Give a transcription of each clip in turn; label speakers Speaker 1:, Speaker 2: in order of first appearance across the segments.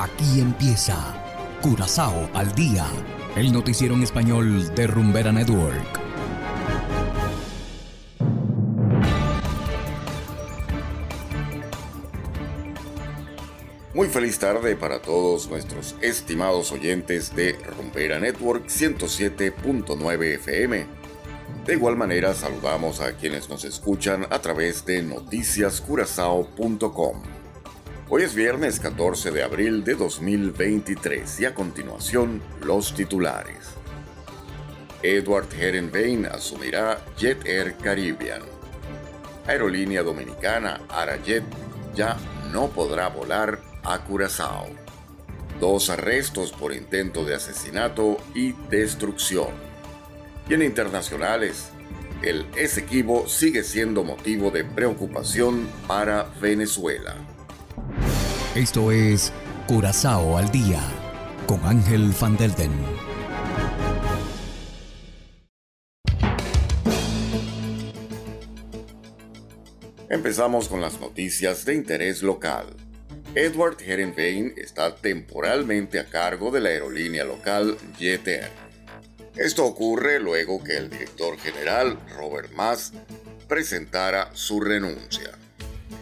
Speaker 1: Aquí empieza Curazao al día, el noticiero en español de Rumbera Network.
Speaker 2: Muy feliz tarde para todos nuestros estimados oyentes de Rumbera Network 107.9 FM. De igual manera saludamos a quienes nos escuchan a través de noticiascurazao.com. Hoy es viernes 14 de abril de 2023 y a continuación los titulares. Edward Herenvein asumirá Jet Air Caribbean. Aerolínea Dominicana Arajet ya no podrá volar a Curazao. Dos arrestos por intento de asesinato y destrucción. Y en internacionales, el Esequibo sigue siendo motivo de preocupación para Venezuela.
Speaker 1: Esto es Curazao al Día con Ángel Van Delden.
Speaker 2: Empezamos con las noticias de interés local. Edward Herenvein está temporalmente a cargo de la aerolínea local Jet Air. Esto ocurre luego que el director general, Robert Mass, presentara su renuncia.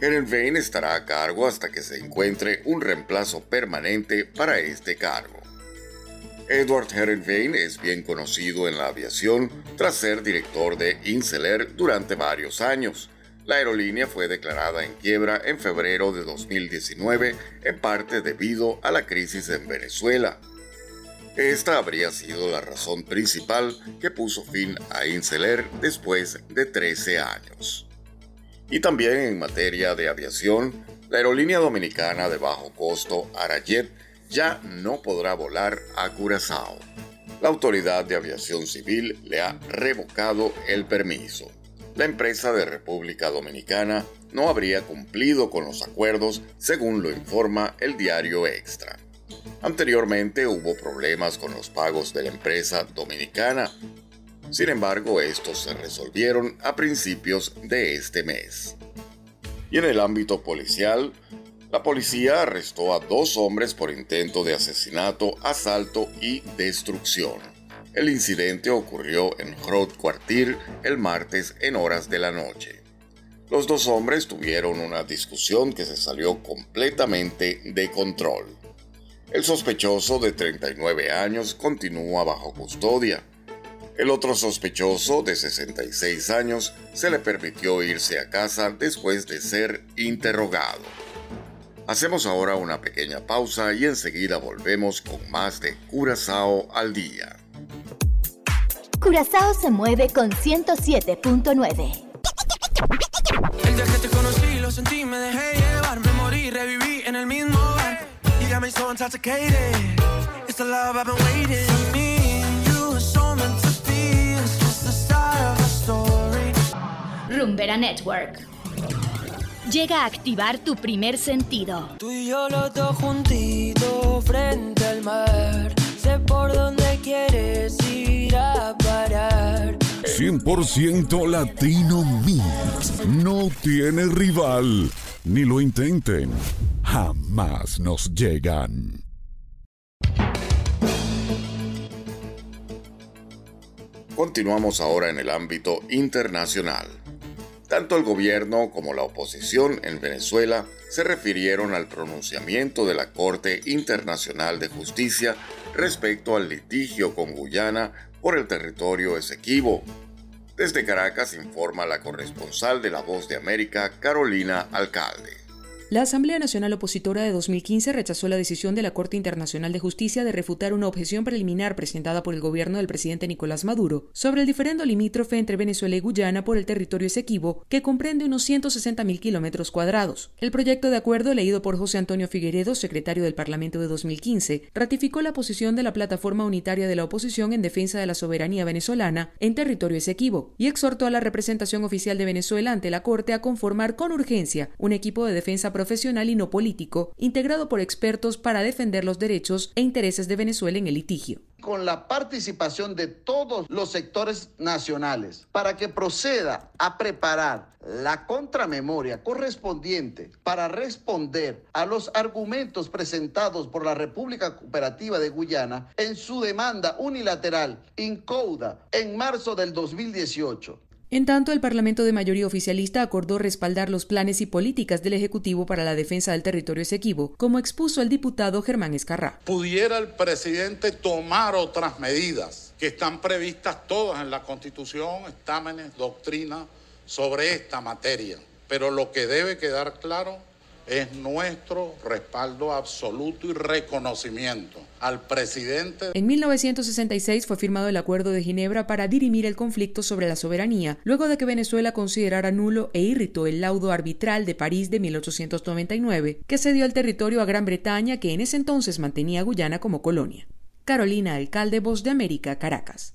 Speaker 2: Herenvein estará a cargo hasta que se encuentre un reemplazo permanente para este cargo. Edward Herenvein es bien conocido en la aviación tras ser director de Inceler durante varios años. La aerolínea fue declarada en quiebra en febrero de 2019 en parte debido a la crisis en Venezuela. Esta habría sido la razón principal que puso fin a Inceler después de 13 años. Y también en materia de aviación, la aerolínea dominicana de bajo costo Arajet ya no podrá volar a Curazao. La Autoridad de Aviación Civil le ha revocado el permiso. La empresa de República Dominicana no habría cumplido con los acuerdos según lo informa el diario Extra. Anteriormente hubo problemas con los pagos de la empresa dominicana sin embargo, estos se resolvieron a principios de este mes. Y en el ámbito policial, la policía arrestó a dos hombres por intento de asesinato, asalto y destrucción. El incidente ocurrió en Groot Quartier el martes en horas de la noche. Los dos hombres tuvieron una discusión que se salió completamente de control. El sospechoso de 39 años continúa bajo custodia el otro sospechoso, de 66 años, se le permitió irse a casa después de ser interrogado. Hacemos ahora una pequeña pausa y enseguida volvemos con más de Curazao al día.
Speaker 3: Curazao se mueve con 107.9.
Speaker 4: El día que te conocí, lo sentí, me dejé llevar, me morí, reviví en el mismo bar. You got me so intoxicated. It's the love I've been waiting.
Speaker 3: Rumbera Network. Llega a activar tu primer sentido.
Speaker 5: Tú y yo los dos juntitos frente al mar. Sé por dónde quieres ir a parar.
Speaker 6: 100% Latino Mix. No tiene rival. Ni lo intenten. Jamás nos llegan.
Speaker 2: Continuamos ahora en el ámbito internacional. Tanto el gobierno como la oposición en Venezuela se refirieron al pronunciamiento de la Corte Internacional de Justicia respecto al litigio con Guyana por el territorio Esequibo. Desde Caracas informa la corresponsal de La Voz de América, Carolina Alcalde.
Speaker 7: La Asamblea Nacional Opositora de 2015 rechazó la decisión de la Corte Internacional de Justicia de refutar una objeción preliminar presentada por el gobierno del presidente Nicolás Maduro sobre el diferendo limítrofe entre Venezuela y Guyana por el territorio Esequibo, que comprende unos 160.000 kilómetros cuadrados. El proyecto de acuerdo, leído por José Antonio Figueredo, secretario del Parlamento de 2015, ratificó la posición de la plataforma unitaria de la oposición en defensa de la soberanía venezolana en territorio Esequibo y exhortó a la representación oficial de Venezuela ante la Corte a conformar con urgencia un equipo de defensa profesional y no político, integrado por expertos para defender los derechos e intereses de Venezuela en el litigio.
Speaker 8: Con la participación de todos los sectores nacionales para que proceda a preparar la contramemoria correspondiente para responder a los argumentos presentados por la República Cooperativa de Guyana en su demanda unilateral incauda en marzo del 2018
Speaker 7: en tanto, el Parlamento de mayoría oficialista acordó respaldar los planes y políticas del Ejecutivo para la defensa del territorio esequibo, como expuso el diputado Germán Escarrá.
Speaker 9: ¿Pudiera el presidente tomar otras medidas que están previstas todas en la Constitución, estámenes, doctrina sobre esta materia? Pero lo que debe quedar claro es nuestro respaldo absoluto y reconocimiento al presidente.
Speaker 7: En 1966 fue firmado el Acuerdo de Ginebra para dirimir el conflicto sobre la soberanía, luego de que Venezuela considerara nulo e irritó el laudo arbitral de París de 1899, que cedió el territorio a Gran Bretaña, que en ese entonces mantenía Guyana como colonia. Carolina Alcalde, Voz de América, Caracas.